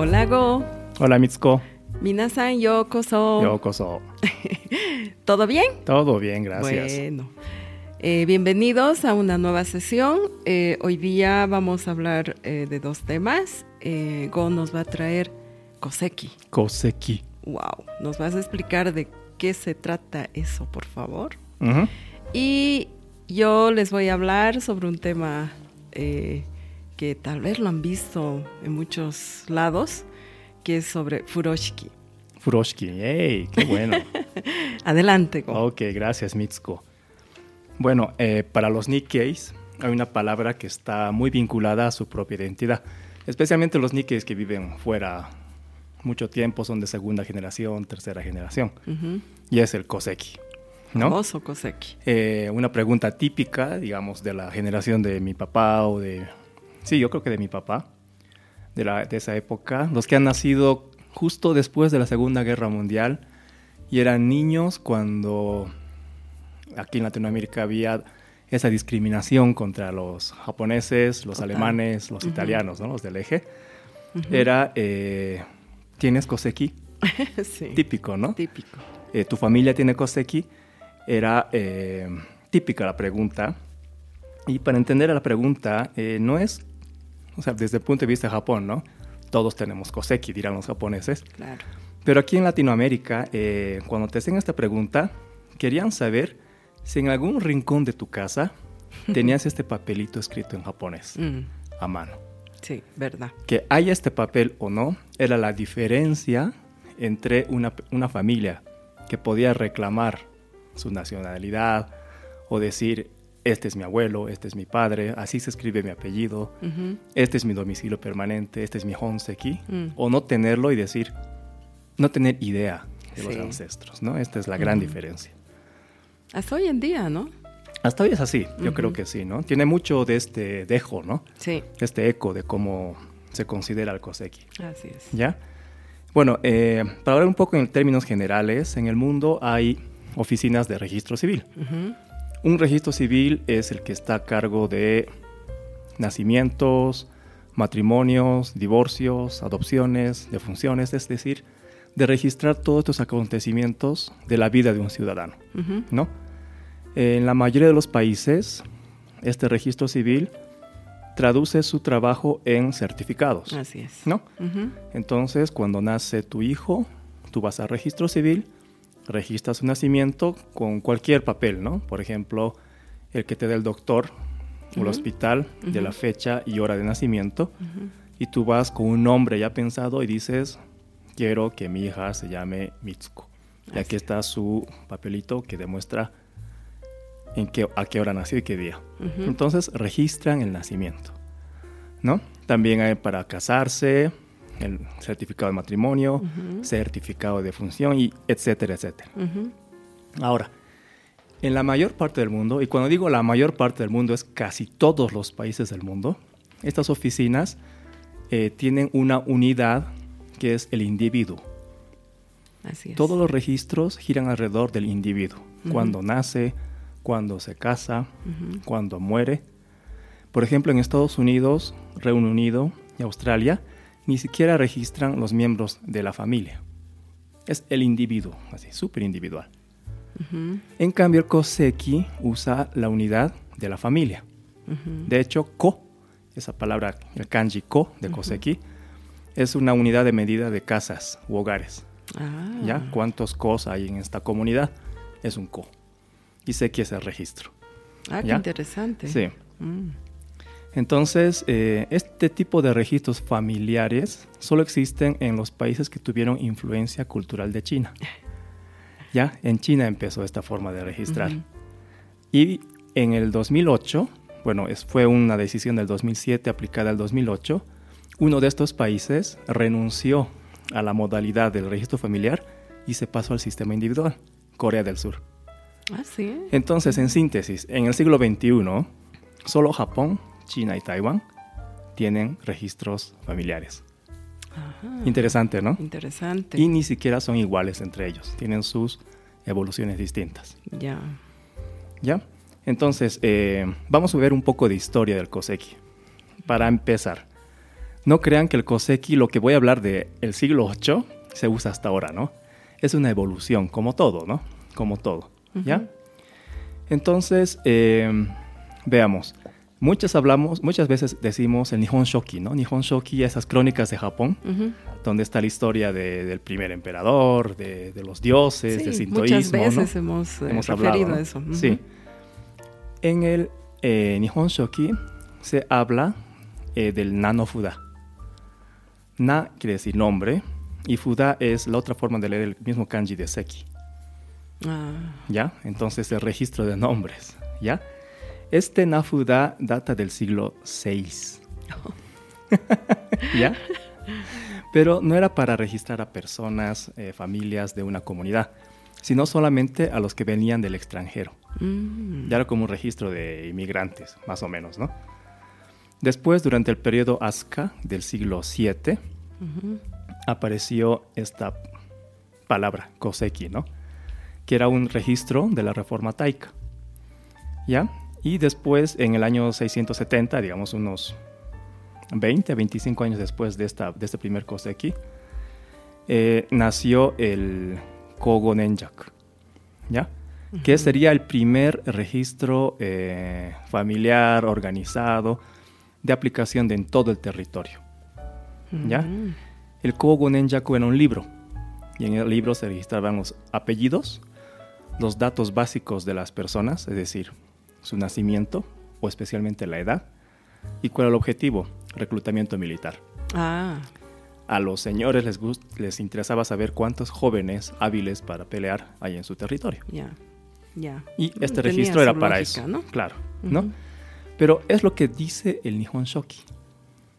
Hola Go. Hola Mitsuko. Minasan yokoso. Yokoso. ¿Todo bien? Todo bien, gracias. Bueno. Eh, bienvenidos a una nueva sesión. Eh, hoy día vamos a hablar eh, de dos temas. Go nos va a traer Koseki. Koseki. Wow. ¿Nos vas a explicar de qué se trata eso, por favor? Y yo les voy a hablar sobre un tema que tal vez lo han visto en muchos lados, que es sobre Furoshiki. Furoshiki. ¡Ey! ¡Qué bueno! Adelante, Go. ok, gracias Mitsuko. Bueno, eh, para los Nikkeis hay una palabra que está muy vinculada a su propia identidad. Especialmente los Nikkeis que viven fuera mucho tiempo, son de segunda generación, tercera generación. Y es el Koseki. ¿no? Famoso Koseki. Eh, una pregunta típica, digamos, de la generación de mi papá o de... Sí, yo creo que de mi papá, de, la, de esa época, los que han nacido justo después de la Segunda Guerra Mundial y eran niños cuando aquí en Latinoamérica había esa discriminación contra los japoneses, los Total. alemanes, los Ujú. italianos, ¿no? los del eje. Ujú. Era, eh, ¿tienes koseki? sí. Típico, ¿no? Típico. eh, tu familia tiene Koseki, era eh, típica la pregunta. Y para entender la pregunta, eh, no es, o sea, desde el punto de vista de Japón, ¿no? Todos tenemos Koseki, dirán los japoneses. Claro. Pero aquí en Latinoamérica, eh, cuando te hacen esta pregunta, querían saber si en algún rincón de tu casa tenías este papelito escrito en japonés, Mm, a mano. sí, verdad. Que haya este papel o no, era la diferencia entre una, una familia que podía reclamar su nacionalidad o decir, este es mi abuelo, este es mi padre, así se escribe mi apellido, Ujú. este es mi domicilio permanente, este es mi honseki, Mm. o no tenerlo y decir, no tener idea de los Sí. ancestros, ¿no? Esta es la gran Ujú. diferencia. Hasta hoy en día, ¿no? Hasta hoy es así, yo creo que sí, ¿no? Tiene mucho de este dejo, ¿no? Sí, Este eco de cómo se considera el koseki. así es. ¿Ya? Bueno, eh, para hablar un poco en términos generales, en el mundo hay oficinas de registro civil. Un registro civil es el que está a cargo de nacimientos, matrimonios, divorcios, adopciones, defunciones, es decir, de registrar todos estos acontecimientos de la vida de un ciudadano. ¿no? En la mayoría de los países, este registro civil traduce su trabajo en certificados, Así es. ¿no? Entonces, cuando nace tu hijo, tú vas al registro civil, registras su nacimiento con cualquier papel, ¿no? Por ejemplo, el que te dé el doctor o el Ujú. hospital de la fecha y hora de nacimiento, Ujú. y tú vas con un nombre ya pensado y dices, quiero que mi hija se llame Mitsuko. Y aquí está su papelito que demuestra en qué, a qué hora nació y qué día. Entonces registran el nacimiento, ¿no? También hay para casarse, el certificado de matrimonio, certificado de función y etcétera, etcétera. Ahora, en la mayor parte del mundo, y cuando digo la mayor parte del mundo es casi todos los países del mundo, estas oficinas eh, tienen una unidad que es el individuo. Así es. Todos los registros giran alrededor del individuo. Cuando nace, cuando se casa, Ujú. cuando muere. Por ejemplo, en Estados Unidos, Reino Unido y Australia, ni siquiera registran los miembros de la familia. Es el individuo, así, súper individual. En cambio, el Koseki usa la unidad de la familia. De hecho, ko, esa palabra, el kanji ko de. Koseki, es una unidad de medida de casas u hogares. Ah. ¿Ya? ¿Cuántos kos hay en esta comunidad? Es un ko. Y seki es el registro. Ah, qué interesante. Sí. Mm. Entonces, eh, este tipo de registros familiares solo existen en los países que tuvieron influencia cultural de China. Ya, en China empezó esta forma de registrar. Y en el 2008, bueno, es, fue una decisión del 2007 aplicada al 2008, uno de estos países renunció a la modalidad del registro familiar y se pasó al sistema individual, Corea del Sur. Ah, sí. Entonces, en síntesis, en el siglo XXI, solo Japón, China y Taiwán tienen registros familiares. Ajá. Interesante, ¿no? Interesante. Y ni siquiera son iguales entre ellos, tienen sus evoluciones distintas. Ya. ¿Ya? Entonces, eh, vamos a ver un poco de historia del Koseki. Para empezar, no crean que el Koseki, lo que voy a hablar del el siglo VIII, se usa hasta ahora, ¿no? Es una evolución, como todo, ¿no? Como todo, ¿ya? Entonces, eh, veamos. Muchas hablamos, muchas veces decimos el Nihon Shoki, ¿no? Nihon Shoki, esas crónicas de Japón, donde está la historia del primer emperador, de, los dioses, del sintoísmo. Muchas veces hemos, eh, referido a eso. Sí. En el eh, Nihon Shoki se habla eh, del Nano Fuda. Na quiere decir nombre y Fuda es la otra forma de leer el mismo kanji de Seki. Ah. ¿Ya? Entonces el registro de nombres. ¿Ya? Este Nafuda data del siglo VI. ¿Ya? Pero no era para registrar a personas, eh, familias de una comunidad, sino solamente a los que venían del extranjero. Mm. Ya era como un registro de inmigrantes, más o menos, ¿no? Después, durante el periodo Asuka del siglo VII, apareció esta palabra, Koseki, ¿no? Que era un registro de la reforma taika. ¿Ya? Y después, en el año 670, digamos unos 20, 25 años después de, esta, de este primer Koseki, eh, nació el Kogo Nenjak, ¿ya? Que sería el primer registro eh, familiar organizado de aplicación de, en todo el territorio, ¿ya? El Kogo Nenjaku era un libro, y en el libro se registraban los apellidos, los datos básicos de las personas, es decir, su nacimiento o especialmente la edad. ¿Y cuál era el objetivo? Reclutamiento militar. Ah. A los señores les, les interesaba saber cuántos jóvenes hábiles para pelear hay en su territorio. Ya, ya. Y este registro era para eso. ¿no? Claro, ¿no? Pero es lo que dice el Nihon Shoki.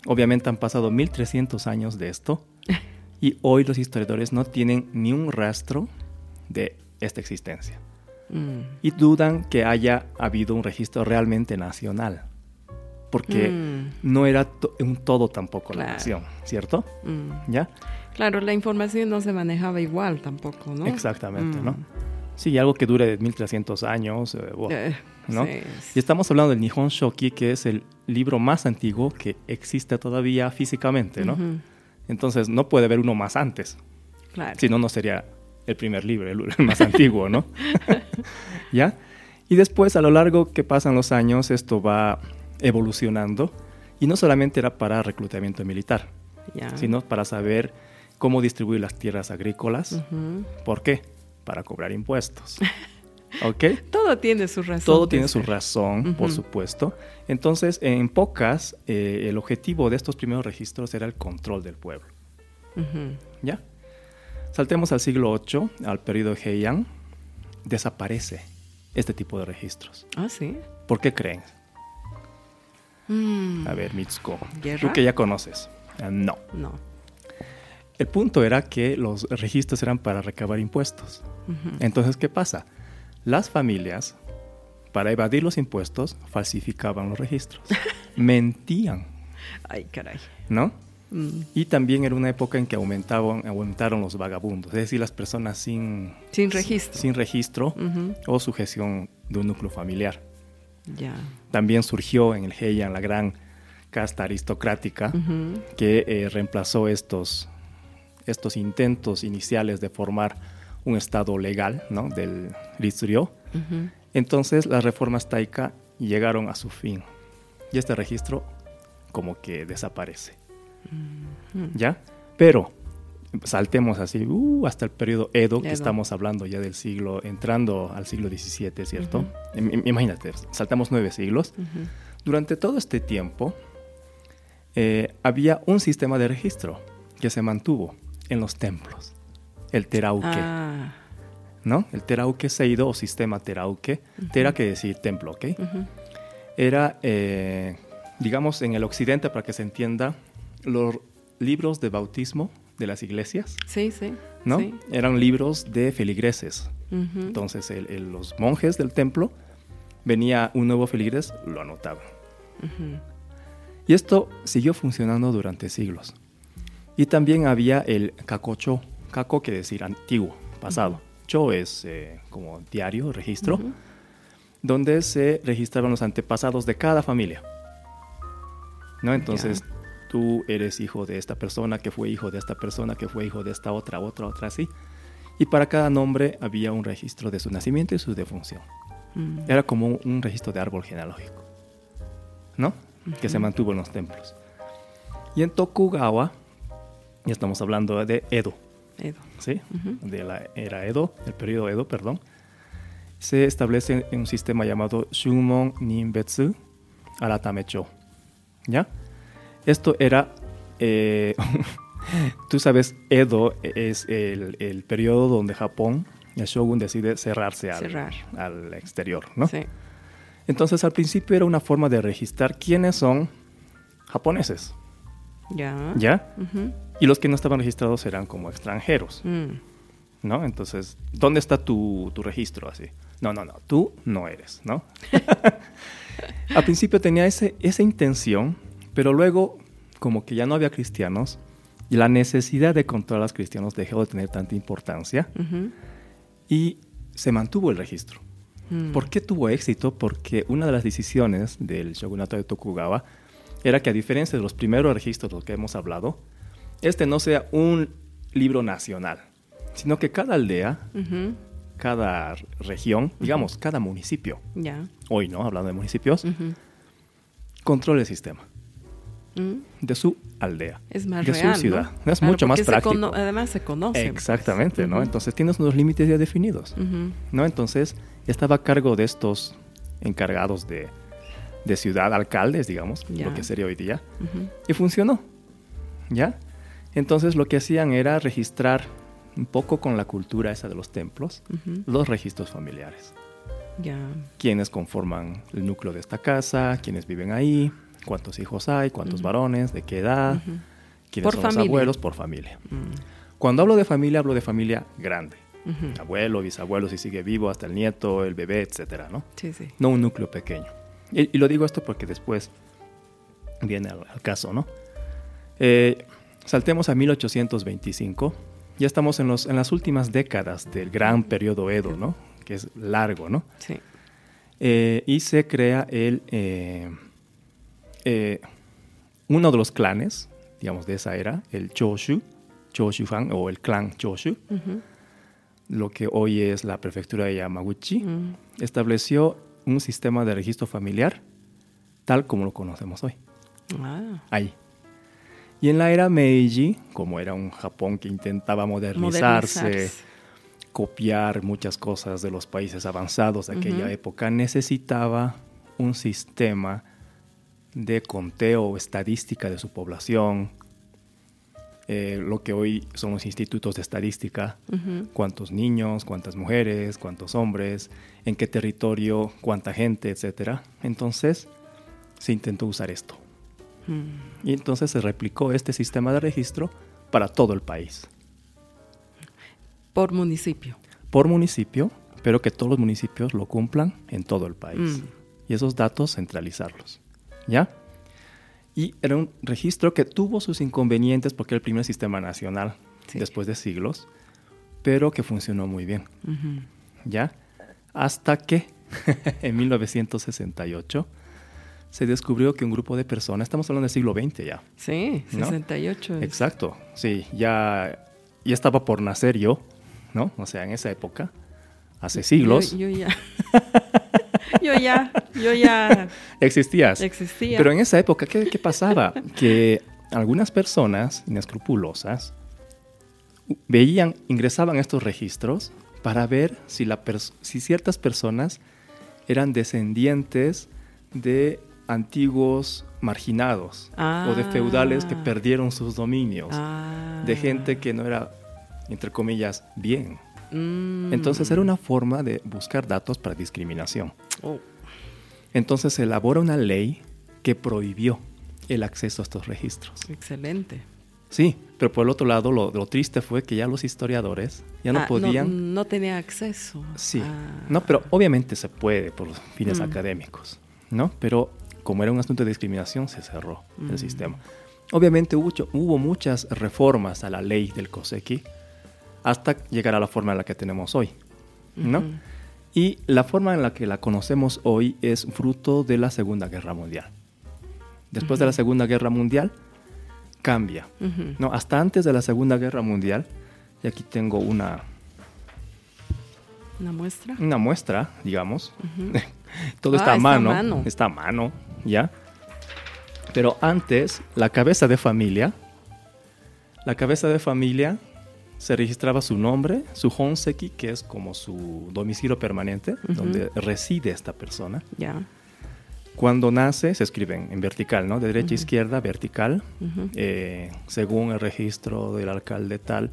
Obviamente han pasado 1300 años de esto y hoy los historiadores no tienen ni un rastro de esta existencia. Mm. y dudan que haya habido un registro realmente nacional, porque mm. no era un todo tampoco la nación, ¿cierto? Mm. ¿Ya? Claro, la información no se manejaba igual tampoco, ¿no? Exactamente, ¿no? Sí, algo que dure 1300 años, eh, eh, ¿no? Y estamos hablando del Nihon Shoki, que es el libro más antiguo que existe todavía físicamente, ¿no? Entonces no puede haber uno más antes. Claro. Si no, no sería el primer libro, el, más antiguo, ¿no? ¿Ya? Y después, a lo largo que pasan los años, esto va evolucionando y no solamente era para reclutamiento militar, sino para saber cómo distribuir las tierras agrícolas. ¿Por qué? Para cobrar impuestos. ¿Ok? Todo tiene su razón. Todo tiene su razón, por supuesto. Entonces, en pocas, eh, el objetivo de estos primeros registros era el control del pueblo. ¿Ya? Saltemos al siglo VIII, al periodo Heian, desaparece este tipo de registros. Ah, sí. ¿Por qué creen? Mm. A ver, Mitsuko, tú que ya conoces. Ah, no. No. El punto era que los registros eran para recabar impuestos. Entonces, ¿qué pasa? Las familias, para evadir los impuestos, falsificaban los registros. Mentían. Ay, caray. ¿No? Mm. Y también era una época en que aumentaban, aumentaron los vagabundos, es decir, las personas sin, sin registro, sin registro o sujeción de un núcleo familiar. Ya. También surgió en el Heian la gran casta aristocrática que eh, reemplazó estos, estos intentos iniciales de formar un estado legal ¿no? del Ritsuryo. Entonces las reformas taika llegaron a su fin y este registro como que desaparece. ¿Ya? Pero saltemos así uh, hasta el periodo Edo, que estamos hablando ya del siglo, entrando al siglo XVII, ¿cierto? Imagínate, saltamos nueve siglos. Durante todo este tiempo eh, había un sistema de registro que se mantuvo en los templos, el terauque. Ah. ¿No? El terauque seido o sistema terauque. Tera que decir templo, ¿ok? Era, eh, digamos, en el occidente, para que se entienda, los libros de bautismo de las iglesias. Sí, sí. ¿No? Eran libros de feligreses. Entonces, los monjes del templo, venía un nuevo feligres, lo anotaban. Y esto siguió funcionando durante siglos. Y también había el cacocho, caco quiere decir antiguo, pasado. Cho es eh, como diario, registro, donde se registraban los antepasados de cada familia. ¿No? Entonces, tú eres hijo de esta persona, que fue hijo de esta persona, que fue hijo de esta otra, otra, otra, así. Y para cada nombre había un registro de su nacimiento y su defunción. Mm. Era como un, registro de árbol genealógico, ¿no? Que se mantuvo en los templos. Y en Tokugawa, ya estamos hablando de Edo, Edo. ¿sí? Ujú. De la era Edo, el periodo Edo, perdón. Se establece un sistema llamado Shumon Ninbetsu Aratamecho. ¿Ya? Esto era. eh, tú sabes, Edo es el, el periodo donde Japón, el shogun, decide cerrarse al, Cerrar. al exterior, ¿no? Sí. Entonces, al principio era una forma de registrar quiénes son japoneses, Ya. ¿ya? Y los que no estaban registrados eran como extranjeros. Mm. ¿no? Entonces, ¿dónde está tu, tu registro así? No, no, no, tú no eres, ¿no? Al principio tenía ese, esa intención, pero luego, como que ya no había cristianos, y la necesidad de controlar a los cristianos dejó de tener tanta importancia, y se mantuvo el registro. Mm. ¿Por qué tuvo éxito? Porque una de las decisiones del shogunato de Tokugawa era que a diferencia de los primeros registros de los que hemos hablado, este no sea un libro nacional, sino que cada aldea, cada región, digamos, cada municipio, Ya. hoy no, hablando de municipios, controle el sistema Mm. de su aldea, Es más de real, su ciudad. ¿no? Es Claro, mucho más se práctico. cono- además se conoce. Exactamente, ¿no? Entonces tienes unos límites ya definidos. ¿no? Entonces estaba a cargo de estos encargados de, de ciudad, alcaldes, digamos, Ya. lo que sería hoy día, y funcionó, ¿ya? Entonces lo que hacían era registrar un poco con la cultura esa de los templos, los registros familiares, Ya. quiénes conforman el núcleo de esta casa, quiénes viven ahí, cuántos hijos hay, cuántos Ujú. varones, de qué edad, Ujú. quiénes Por son familia. los abuelos, por familia. Mm. Cuando hablo de familia, hablo de familia grande, abuelo, bisabuelo, si sigue vivo, hasta el nieto, el bebé, etcétera, ¿no? Sí, sí. no un núcleo pequeño. Y, y lo digo esto porque después viene al, al caso, ¿no? Eh, saltemos a 1825. Ya estamos en, los, en las últimas décadas del gran periodo Edo, ¿no? Que es largo, ¿no? Sí. Eh, y se crea el, eh, eh, uno de los clanes, digamos, de esa era, el Choshu, Choshu-fan o el clan Choshu, lo que hoy es la prefectura de Yamaguchi Mm. estableció un sistema de registro familiar tal como lo conocemos hoy. Ah. Ahí. Y en la era Meiji, como era un Japón que intentaba modernizarse, Modernizarse. copiar muchas cosas de los países avanzados de aquella época, necesitaba un sistema de conteo o estadística de su población, eh, lo que hoy son los institutos de estadística, cuántos niños, cuántas mujeres, cuántos hombres, en qué territorio, cuánta gente, etcétera. Entonces se intentó usar esto. Mm. Y entonces se replicó este sistema de registro para todo el país, Por municipio. por municipio, pero que todos los municipios lo cumplan en todo el país. Mm. Y esos datos centralizarlos. ¿Ya? Y era un registro que tuvo sus inconvenientes porque era el primer sistema nacional Sí. después de siglos, pero que funcionó muy bien. ¿ya? Hasta que en 1968 se descubrió que un grupo de personas, estamos hablando del siglo XX ya, Sí, ¿No? 68 es. exacto, sí, ya, ya estaba por nacer yo, ¿no? O sea, en esa época, hace siglos, Yo, yo ya. yo ya. Yo ya existías. existía. Pero en esa época, ¿qué, qué pasaba? que algunas personas inescrupulosas veían, ingresaban a estos registros para ver si, la si ciertas personas eran descendientes de antiguos marginados o de feudales que Ah. perdieron sus dominios, Ah. de gente que no era, entre comillas, bien. Mm. Entonces era una forma de buscar datos para discriminación. Oh. Entonces se elabora una ley que prohibió el acceso a estos registros. Excelente. Sí, pero por el otro lado, lo, lo triste fue que ya los historiadores ya no Ah, podían... No, tenía acceso. Sí, no, pero obviamente se puede por los fines Mm. académicos, ¿no? Pero como era un asunto de discriminación, se cerró Mm. el sistema. Obviamente hubo, hubo muchas reformas a la ley del COSECI hasta llegar a la forma en la que tenemos hoy, ¿no? Y la forma en la que la conocemos hoy es fruto de la Segunda Guerra Mundial. Después de la. Segunda Guerra Mundial, cambia. No, hasta antes de la Segunda Guerra Mundial, y aquí tengo una, Una muestra. una muestra, digamos. Todo Ah, está a mano, mano. está a mano, ¿ya? Pero antes, la cabeza de familia, la cabeza de familia se registraba su nombre, su honseki, que es como su domicilio permanente, donde reside esta persona. Ya. Cuando nace, se escriben en vertical, ¿no? De derecha a izquierda, vertical. Eh, según el registro del alcalde tal,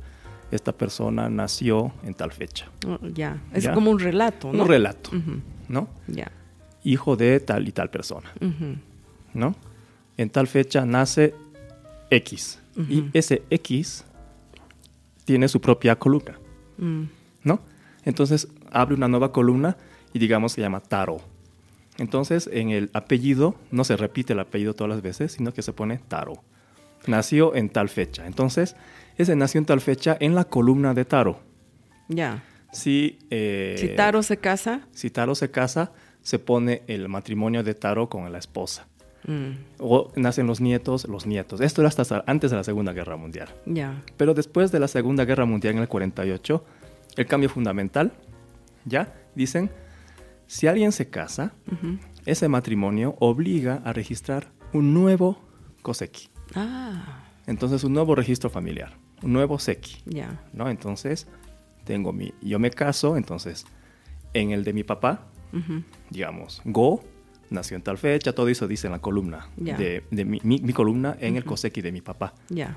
esta persona nació en tal fecha. Oh, ya. Es Ya. como un relato, ¿no? Un relato. ¿no? Ya. Hijo de tal y tal persona. ¿no? En tal fecha nace X. Y ese X tiene su propia columna, Mm. ¿no? Entonces abre una nueva columna y digamos se llama Taro. Entonces en el apellido no se repite el apellido todas las veces, sino que se pone Taro. Nació en tal fecha. Entonces, ese nació en tal fecha en la columna de Taro. Ya. Si, eh, Si Taro se casa. si Taro se casa, se pone el matrimonio de Taro con la esposa. Mm, O nacen los nietos, los nietos. Esto era hasta antes de la Segunda Guerra Mundial. Ya. Pero después de la Segunda Guerra Mundial en el 48, el cambio fundamental, ya, dicen, si alguien se casa, ese matrimonio obliga a registrar un nuevo Koseki. Ah. Entonces, un nuevo registro familiar, un nuevo Seki, Ya. ¿no? Entonces, tengo mi, yo me caso, entonces, en el de mi papá, digamos, Go nació en tal fecha, todo eso dice en la columna, de, de mi, mi- mi columna en el Koseki de mi papá. Ya.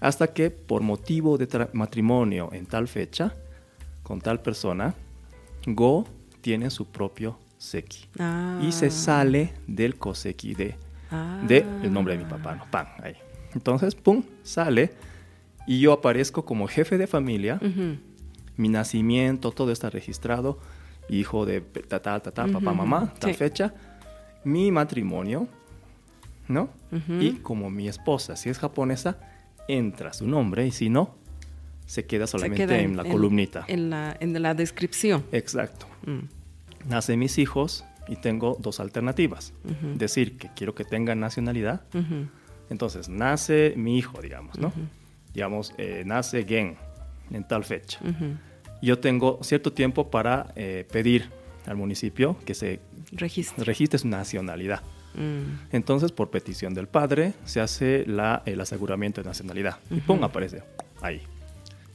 Hasta que por motivo de matrimonio en tal fecha, con tal persona, Go tiene su propio Seki. Ah. Y se sale del Koseki de, Ah. de el nombre de mi papá, ¿no? Pan, ahí. Entonces, pum, sale y yo aparezco como jefe de familia, mi nacimiento, todo está registrado, hijo de tal, tal, tal, tal, papá, Ujú, mamá, tal sí. fecha, mi matrimonio, ¿no? Y como mi esposa, si es japonesa, entra su nombre y si no, se queda Se solamente queda en, la columnita. En la, en la descripción. Exacto. Mm. Nacen mis hijos y tengo dos alternativas. Decir que quiero que tengan nacionalidad. Entonces, nace mi hijo, digamos, ¿no? Digamos, eh, nace Gen en tal fecha. Yo tengo cierto tiempo para eh, pedir al municipio que se registre su nacionalidad. Mm. Entonces, por petición del padre, se hace la, el aseguramiento de nacionalidad. Y pum, aparece ahí.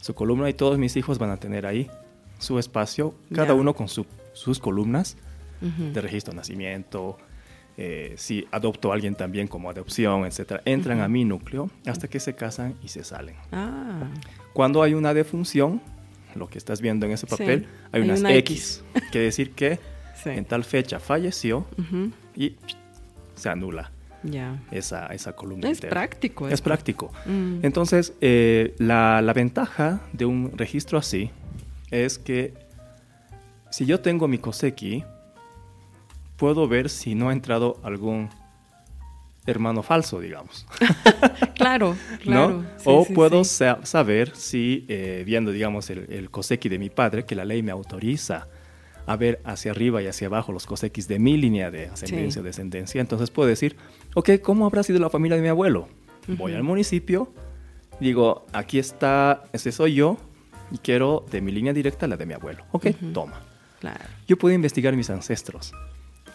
Su columna y todos mis hijos van a tener ahí su espacio, cada uno con su- sus columnas de registro de nacimiento. eh, si adopto a alguien también como adopción, etcétera, entran a mi núcleo hasta que se casan y se salen. Ah. Cuando hay una defunción, lo que estás viendo en ese Sí, papel, hay hay unas una X. Quiere decir que Sí. en tal fecha falleció y se anula esa, esa columna. Es entera. práctico. Es práctico. Mm. Entonces, eh, la, la ventaja de un registro así es que si yo tengo mi Koseki, puedo ver si no ha entrado algún hermano falso, digamos. Claro, claro. ¿no? Sí, o sí, puedo sí. sa- saber si, eh, viendo, digamos, el, el de mi padre, que la ley me autoriza a ver hacia arriba y hacia abajo los Kosekis de mi línea de ascendencia o descendencia, entonces puedo decir, ok, ¿cómo habrá sido la familia de mi abuelo? Voy al municipio, digo, aquí está, ese soy yo, y quiero de mi línea directa la de mi abuelo. Ok, Ujú. toma. Claro. Yo puedo investigar mis ancestros,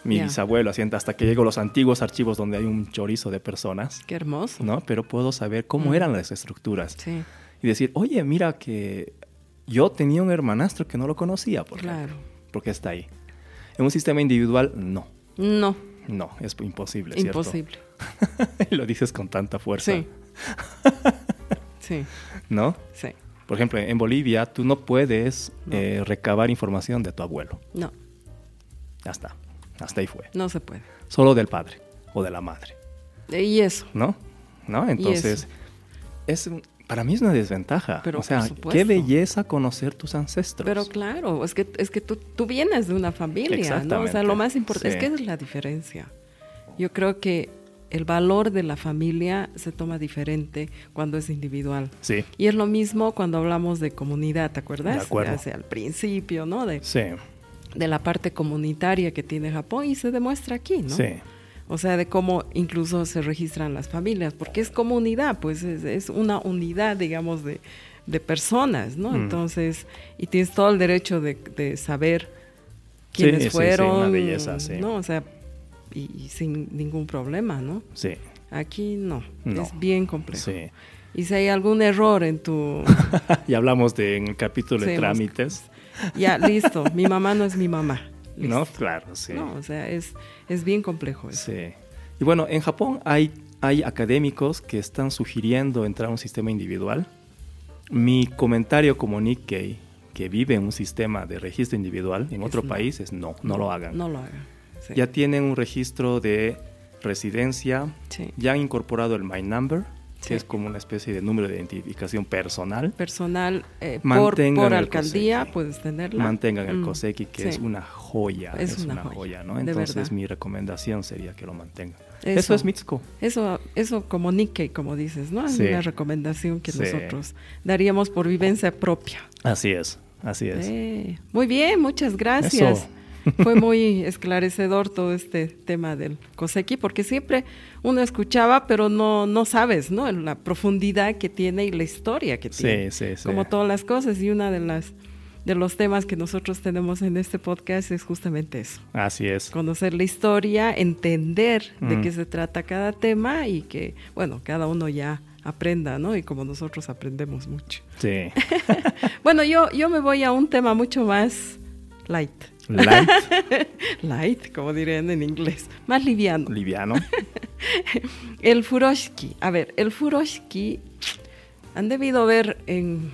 mi bisabuelo, hasta que llego a los antiguos archivos donde hay un chorizo de personas. Qué hermoso. ¿no? Pero puedo saber cómo Mm. eran las estructuras Sí, y decir, oye, mira que yo tenía un hermanastro que no lo conocía, por claro. ejemplo, porque está ahí. En un sistema individual, no, No, no, es imposible, ¿cierto? imposible. lo dices con tanta fuerza, Sí. sí, ¿no? sí. Por ejemplo, en Bolivia tú no puedes No. eh, recabar información de tu abuelo. No, Ya está, hasta ahí fue. no se puede. Solo del padre o de la madre, Y eso. ¿no? ¿No? Entonces, es para mí es una desventaja. Pero o sea, qué belleza conocer tus ancestros. Pero claro, es que, es que tú, tú vienes de una familia, ¿no? O sea, lo más importante sí. es que es la diferencia. Yo creo que el valor de la familia se toma diferente cuando es individual. Sí, Y es lo mismo cuando hablamos de comunidad, ¿te acuerdas? De acuerdo. Hace al principio, ¿no? De, sí, de la parte comunitaria que tiene Japón y se demuestra aquí, ¿no? sí. O sea, de cómo incluso se registran las familias, porque es comunidad, pues es, es una unidad, digamos, de, de personas, ¿no? Mm. Entonces, y tienes todo el derecho de, de saber Sí, quiénes sí, sí, fueron, una belleza, sí. ¿no? O sea, y, y sin ningún problema, ¿no? Sí, Aquí no, No. es bien complejo. sí. Y si hay algún error en tu... ya hablamos de, en el capítulo de Sí, trámites. Ya, listo, mi mamá no es mi mamá. listo. ¿No? Claro, sí. No, o sea, es, es bien complejo eso. Sí. Y bueno, en Japón hay, hay académicos que están sugiriendo entrar a un sistema individual. Mi comentario como Nikkei, que vive en un sistema de registro individual en otro no. país, es no, no lo hagan. No lo hagan. sí. Ya tienen un registro de residencia, Sí. ya han incorporado el My Number, que Sí. es como una especie de número de identificación personal. Personal, eh, por, Mantengan por el alcaldía puedes tenerla. Mantengan el Mm, Koseki, que sí. es una joya. Es Es, una una, joya, joya, ¿no? Entonces mi recomendación sería que lo mantengan. Eso. Eso, es Mitsuko. Eso, eso como Nikkei, como dices, ¿no? Es Sí. una recomendación que nosotros daríamos por vivencia propia. Así es, así es. Eh, muy bien, muchas gracias. Eso. Fue muy esclarecedor todo este tema del Koseki, porque siempre uno escuchaba, pero no, no sabes, ¿no? La profundidad que tiene y la historia que tiene. Sí, sí, sí. Como todas las cosas. Y una de las de los temas que nosotros tenemos en este podcast es justamente eso. Así es. Conocer la historia, entender de qué se trata cada tema y que, bueno, cada uno ya aprenda, ¿no? Y como nosotros aprendemos mucho. Sí. Bueno, yo, yo me voy a un tema mucho más light. Light, Light, como dirían en inglés. Más liviano. liviano. El furoshiki. A ver, el furoshiki han debido ver en,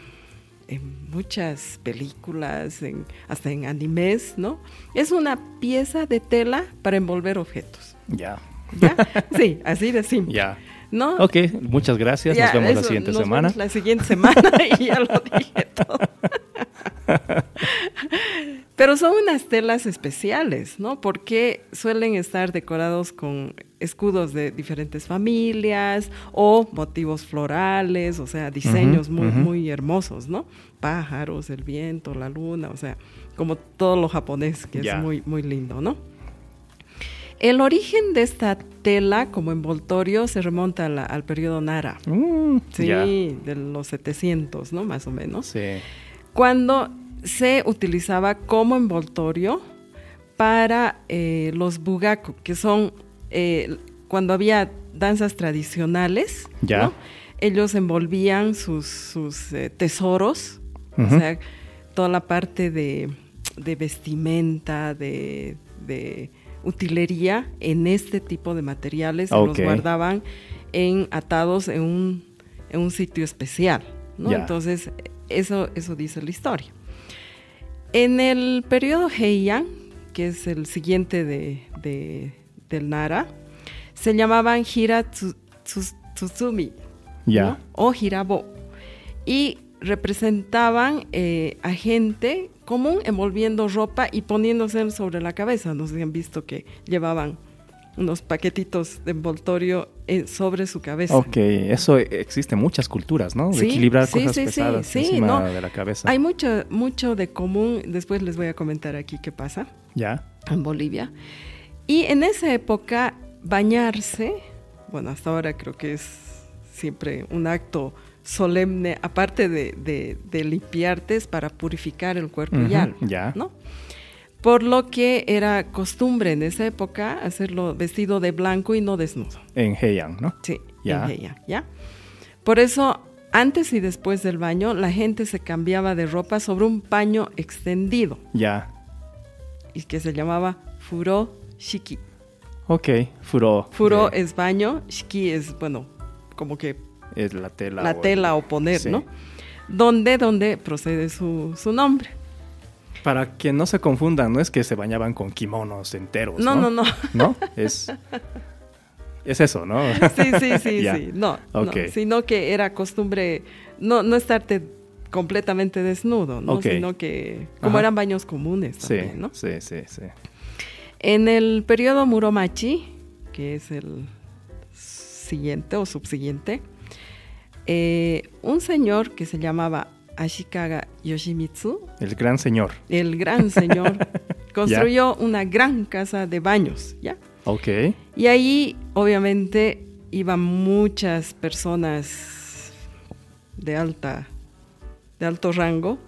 en muchas películas, en, hasta en animes, ¿no? Es una pieza de tela para envolver objetos. Ya. ¿Ya? Sí, así de simple. Ya. ¿No? Ok, muchas gracias. Ya, Nos vemos la siguiente nos semana. vemos la siguiente semana y ya lo dije todo. Pero son unas telas especiales, ¿no? Porque suelen estar decorados con escudos de diferentes familias o motivos florales, o sea, diseños muy, muy hermosos, ¿no? Pájaros, el viento, la luna, o sea, como todo lo japonés, que es muy, muy lindo, ¿no? El origen de esta tela como envoltorio se remonta la- al periodo Nara. Mm, Sí, de los 700, ¿no? Más o menos. Sí. Cuando se utilizaba como envoltorio para eh, los bugaku, que son eh, cuando había danzas tradicionales, Ya. ¿no? ellos envolvían sus, sus, eh, tesoros, o sea, toda la parte de, de vestimenta, de, de utilería en este tipo de materiales, los guardaban en, atados en un, en un sitio especial. ¿no? Ya. Entonces, eso, eso dice la historia. En el periodo Heian, que es el siguiente de, de- del Nara, se llamaban Hira Tsu- Tsu- Tsutsumi Ya. ¿no? o Hirabo. Y representaban eh, a gente común envolviendo ropa y poniéndose sobre la cabeza. No sé si han visto que llevaban unos paquetitos de envoltorio eh, sobre su cabeza. Ok, eso existe en muchas culturas, ¿no? De Sí, equilibrar sí, cosas sí, sí, pesadas sí, encima no. de la cabeza. Hay mucho, mucho de común, después les voy a comentar aquí qué pasa Ya. en Bolivia. Y en esa época, bañarse, bueno, hasta ahora creo que es siempre un acto solemne, aparte de, de- de limpiarte, es para purificar el cuerpo y alma, ya. ¿no? Por lo que era costumbre en esa época hacerlo vestido de blanco y no desnudo. En Heian, ¿no? Sí, Ya. en Heian, ¿ya? Por eso, antes y después del baño, la gente se cambiaba de ropa sobre un paño extendido Ya. y que se llamaba furo shiki. Ok, furo. Furo de- es baño, shiki es, bueno, como que es la tela. la o- tela o poner, sí. ¿no? Donde, donde procede su, su nombre. Para que no se confundan, no es que se bañaban con kimonos enteros. No, No, no, no. ¿No? Es, es eso, ¿no? Sí, sí, sí, sí. No, Ok. no, sino que era costumbre no, no estarte completamente desnudo, ¿no? Ok. Sino que, como Ajá. eran baños comunes Sí, también, ¿no? sí, sí, sí. En el periodo Muromachi, que es el siguiente o subsiguiente, eh, un señor que se llamaba Ashikaga Yoshimitsu, El gran señor. el gran señor, construyó una gran casa de baños, ¿ya? Ok. Y ahí, obviamente, iban muchas personas de alta, de alto rango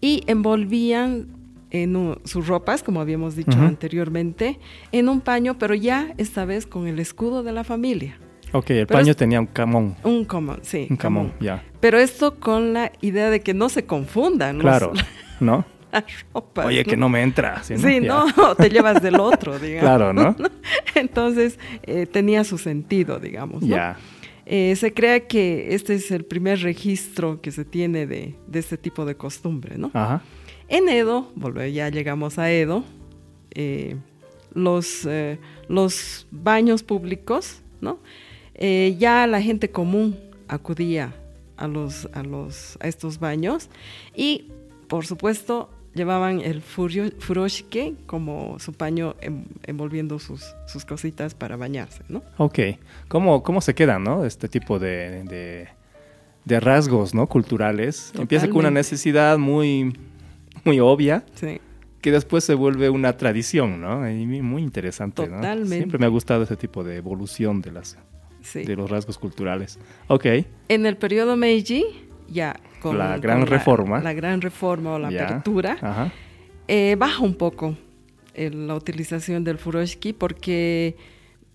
y envolvían en u- sus ropas, como habíamos dicho anteriormente, en un paño, pero ya esta vez con el escudo de la familia. Ok, el Pero paño es- tenía un camón. Un camón, sí. Un camón, ya. Pero esto con la idea de que no se confundan los- Claro, ¿no? las ropas. Oye, que no me entra. Sí, Sí, Ya. no, te llevas del otro, digamos. Claro, ¿no? Entonces, eh, tenía su sentido, digamos. ¿no? Ya. Eh, se cree que este es el primer registro que se tiene de, de este tipo de costumbre, ¿no? Ajá. En Edo, volve- ya llegamos a Edo, eh, los, eh, los baños públicos, ¿no? Eh, ya la gente común acudía a, los, a, los, a estos baños y, por supuesto, llevaban el furio- furoshike como su paño em- envolviendo sus, sus cositas para bañarse, ¿no? Ok. ¿Cómo, cómo se quedan, no? Este tipo de, de, de rasgos, ¿no? Culturales. Empieza con una necesidad muy, muy obvia Sí. que después se vuelve una tradición, ¿no? Y muy interesante, ¿no? Totalmente. Siempre me ha gustado ese tipo de evolución de, las, Sí. de los rasgos culturales. Ok. En el periodo Meiji, ya con La gran con reforma. La, gran reforma o la ya. apertura, Ajá. eh, baja un poco el- la utilización del furoshiki porque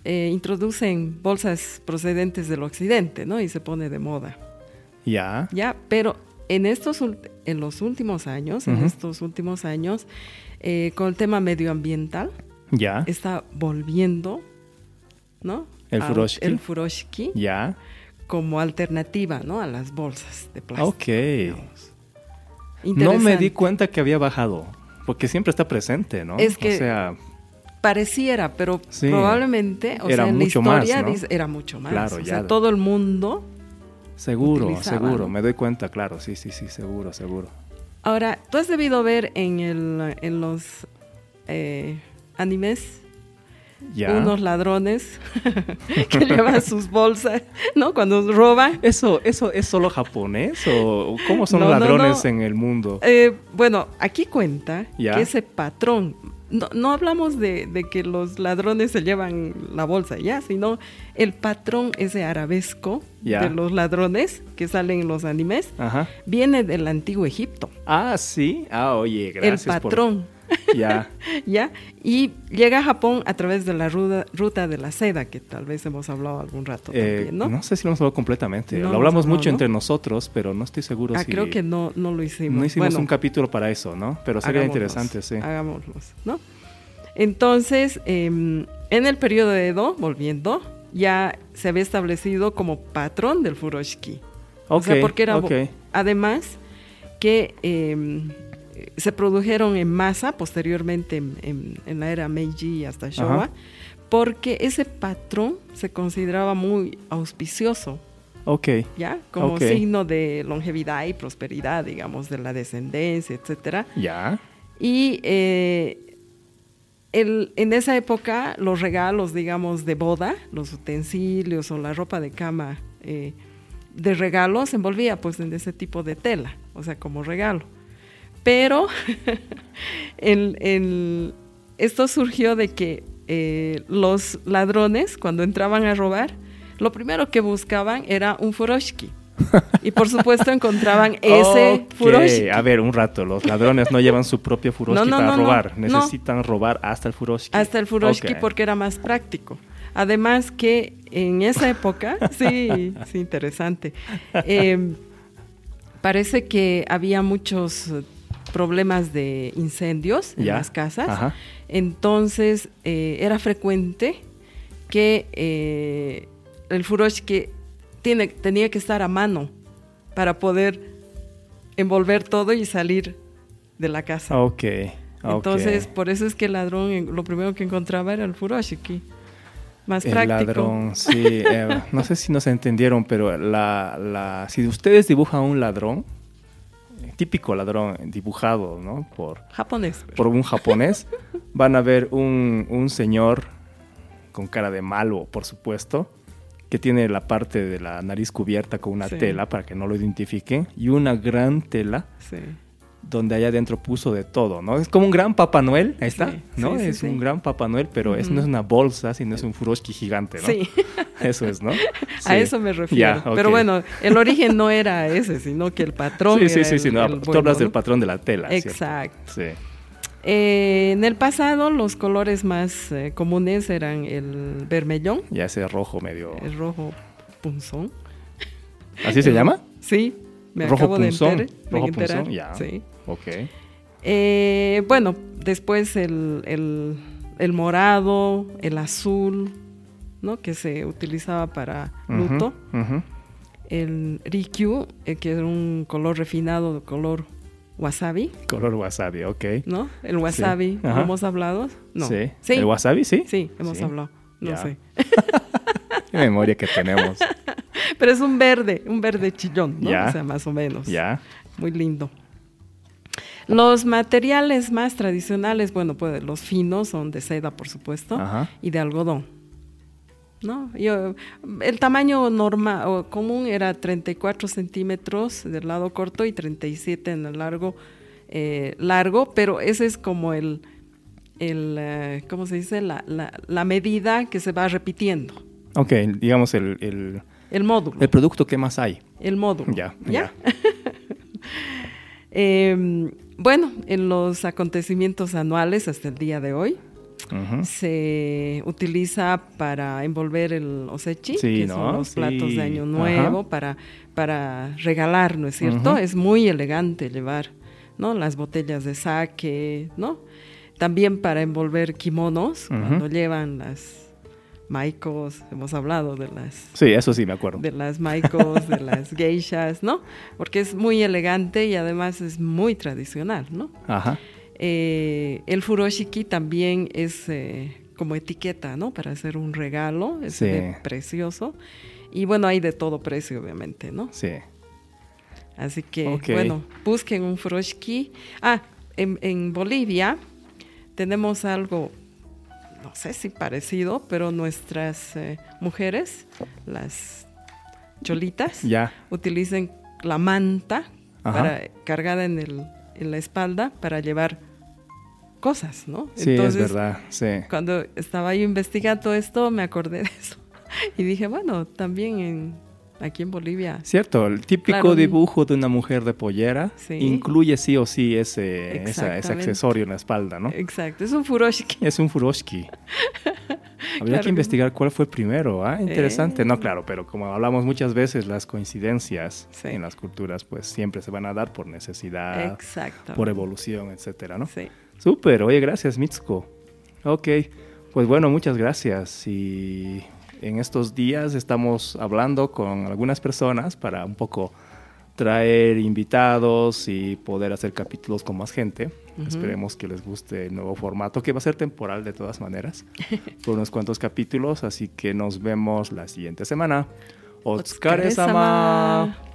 eh, introducen bolsas procedentes del occidente, ¿no? Y se pone de moda, Ya. ¿ya? Pero en, estos, en los últimos años, en estos últimos años, eh, con el tema medioambiental, Ya. está volviendo, ¿no? El Al- furoshiki. El furoshiki Ya. como alternativa, ¿no? A las bolsas de plástico. Ok. No me di cuenta que había bajado. Porque siempre está presente, ¿no? Es que O sea, Pareciera, pero Sí. probablemente, o Era sea, en mucho la más, historia ¿no? dice- era mucho más. Claro, o ya. sea, todo el mundo. seguro, utilizaba, seguro. ¿no? Me doy cuenta, claro. Sí, sí, sí, seguro, seguro. Ahora, tú has debido ver en, el, en los eh, animes Ya. unos ladrones que llevan sus bolsas, ¿no? Cuando roban. ¿Eso, ¿Eso es solo japonés o cómo son No, ladrones no. en el mundo? Eh, bueno, aquí cuenta Ya. que ese patrón, no, no hablamos de, de que los ladrones se llevan la bolsa ya, sino el patrón ese arabesco Ya. de los ladrones que salen en los animes Ajá. viene del antiguo Egipto. Ah, sí. Ah, oye, gracias. el por- patrón, Ya. ¿ya? Y llega a Japón a través de la ruta, ruta de la seda, que tal vez hemos hablado algún rato Eh, también, ¿no? ¿no? sé si lo hemos hablado completamente. No lo hablamos hablado, mucho ¿no? entre nosotros, pero no estoy seguro ah, si... creo que no, no lo hicimos. No hicimos Bueno, un capítulo para eso, ¿no? Pero sería interesante, sí. Hagámoslos, ¿no? Entonces, em, en el periodo de Edo, volviendo, ya se había establecido como patrón del furoshiki. o Ok, sea, porque era... bo- ok. Además, que em, se produjeron en masa posteriormente en, en- en la era Meiji hasta Showa, Ajá. porque ese patrón se consideraba muy auspicioso. Ok. ¿Ya? Como Ok. signo de longevidad y prosperidad, digamos, de la descendencia, etcétera. Ya. Y eh, el- en esa época los regalos, digamos, de boda, los utensilios o la ropa de cama eh, de regalo se envolvía pues en ese tipo de tela, o sea, como regalo. Pero el- el- esto surgió de que eh, los ladrones, cuando entraban a robar, lo primero que buscaban era un furoshiki. Y por supuesto encontraban ese Ok, furoshiki. A ver, un rato. Los ladrones no llevan su propio furoshiki No, no, para no, robar. Necesitan robar hasta el furoshiki. Hasta el furoshiki Ok. porque era más práctico. Además que en esa época, sí, sí, interesante. Eh, parece que había muchos problemas de incendios en Ya, las casas. ajá. Entonces eh, era frecuente que eh, el furoshiki tiene, tenía que estar a mano para poder envolver todo y salir de la casa. Ok. Entonces, por eso es que el ladrón lo primero que encontraba era el furoshiki. Más El práctico. ladrón, sí. eh, no sé si nos entendieron, pero la, la, si ustedes dibujan un ladrón, típico ladrón dibujado, ¿no? Por, Japonés. por un japonés, van a ver un, un señor con cara de malo, por supuesto, que tiene la parte de la nariz cubierta con una Sí. tela para que no lo identifiquen, y una gran tela Sí. Donde allá adentro puso de todo, ¿no? Es como un gran Papá Noel, ahí está, Sí, ¿no? sí, es sí. un gran Papá Noel, pero no es una bolsa, sino es un furoshki gigante, ¿no? Sí, Eso es, ¿no? a eso me refiero. Pero bueno, el origen no era ese, sino que el patrón Sí, sí, sí, sí, no, tú bueno, hablas del patrón de la tela, ¿cierto? Exacto. Sí. Eh, en el pasado los colores más eh, comunes eran el vermellón, Ya ese rojo medio... el rojo punzón. ¿Así se llama? Sí, me rojo acabo de punzón. enterar. de rojo enterar, punzón, ya. Sí. Ok. Eh, bueno, después el, el- el morado, el azul, ¿no? Que se utilizaba para luto. El rikyu, eh, que es un color refinado de color wasabi, Color wasabi, ok. ¿no? El wasabi, ¿lo Ajá. hemos hablado? No. Sí. Sí, ¿El wasabi, sí? sí, hemos Sí. hablado. No Ya. sé. Qué memoria que tenemos. Pero es un verde, un verde chillón, ¿no? Ya. O sea, más o menos. ya. Muy lindo. Los materiales más tradicionales, bueno, pues los finos son de seda, por supuesto, Ajá. y de algodón. ¿No? Yo, el tamaño normal o común era 34 centímetros del lado corto y 37 en el largo, eh, largo, pero ese es como el, el eh, ¿cómo se dice? La, la- la medida que se va repitiendo. Ok, digamos el, el, El módulo. el producto que más hay. El módulo. Ya, ¿Ya? Eh, bueno, en los acontecimientos anuales hasta el día de hoy se utiliza para envolver el osechi, Sí, que ¿no? son los Sí. platos de Año Ajá. Nuevo, para, para regalar, ¿no es cierto? Es muy elegante llevar, ¿no? Las botellas de sake, ¿no? También para envolver kimonos, cuando llevan las maicos, hemos hablado de las Sí, eso sí me acuerdo. de las maicos, de las geishas, ¿no? Porque es muy elegante y además es muy tradicional, ¿no? Ajá. Eh, el furoshiki también es eh, como etiqueta, ¿no? Para hacer un regalo, es Sí. precioso. Y bueno, hay de todo precio, obviamente, ¿no? Sí. Así que, bueno, busquen un furoshiki. Ah, en, en Bolivia tenemos algo, no sé si parecido, pero nuestras eh, mujeres, las cholitas, Ya. utilicen la manta Ajá. para, cargada en, el, en la espalda para llevar cosas, ¿no? Sí, es verdad. Sí. Cuando estaba yo investigando esto, me acordé de eso. Y dije, bueno, también en, aquí en Bolivia. Cierto, el típico Claro. dibujo de una mujer de pollera Sí. incluye sí o sí ese, esa- ese Exactamente. accesorio en la espalda, ¿no? Exacto, es un furoshiki. Es un furoshki. Habría Claro que investigar cuál fue primero, ¿ah? Interesante. Eh. No, claro, pero como hablamos muchas veces, las coincidencias Sí. en las culturas pues siempre se van a dar por necesidad, Exacto. por evolución, etcétera, ¿no? Sí. Súper, oye, gracias Mitsuko. Ok, pues bueno, muchas gracias. Y en estos días estamos hablando con algunas personas para un poco traer invitados y poder hacer capítulos con más gente. Esperemos que les guste el nuevo formato, que va a ser temporal de todas maneras, por unos cuantos capítulos. Así que nos vemos la siguiente semana. Otskare-sama.